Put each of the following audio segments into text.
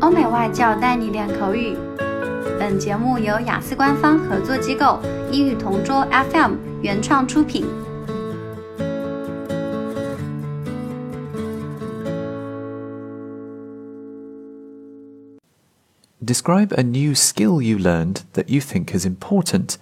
欧美外教带你练口语。本节目由雅思官方合作机构英语同桌 FM 原创出品。Describe a new skill you learned that you think is important.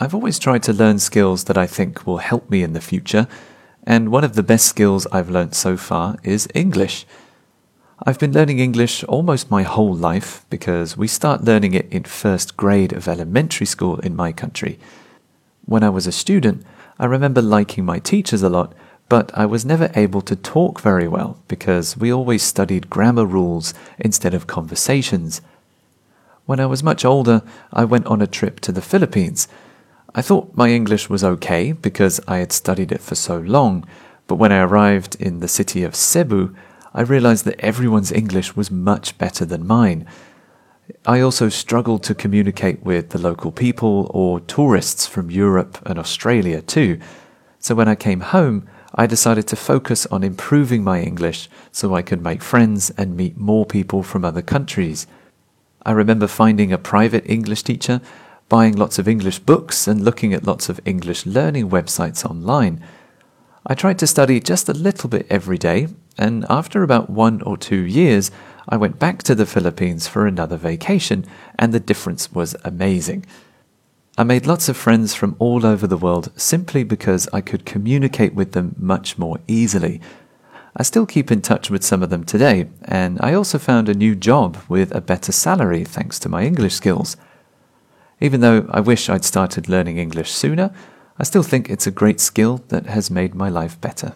I've always tried to learn skills that I think will help me in the future, and one of the best skills I've learnt so far is English. I've been learning English almost my whole life because we start learning it in first grade of elementary school in my country. When I was a student, I remember liking my teachers a lot, but I was never able to talk very well because we always studied grammar rules instead of conversations. When I was much older, I went on a trip to the Philippines. I thought my English was okay because I had studied it for so long, but when I arrived in the city of Cebu, I realized that everyone's English was much better than mine. I also struggled to communicate with the local people or tourists from Europe and Australia too. So when I came home, I decided to focus on improving my English so I could make friends and meet more people from other countries. I remember finding a private English teacher, buying lots of English books, and looking at lots of English learning websites online. I tried to study just a little bit every day, and after about one or two years, I went back to the Philippines for another vacation, and the difference was amazing. I made lots of friends from all over the world simply because I could communicate with them much more easily. I still keep in touch with some of them today, and I also found a new job with a better salary thanks to my English skills. Even though I wish I'd started learning English sooner, I still think it's a great skill that has made my life better.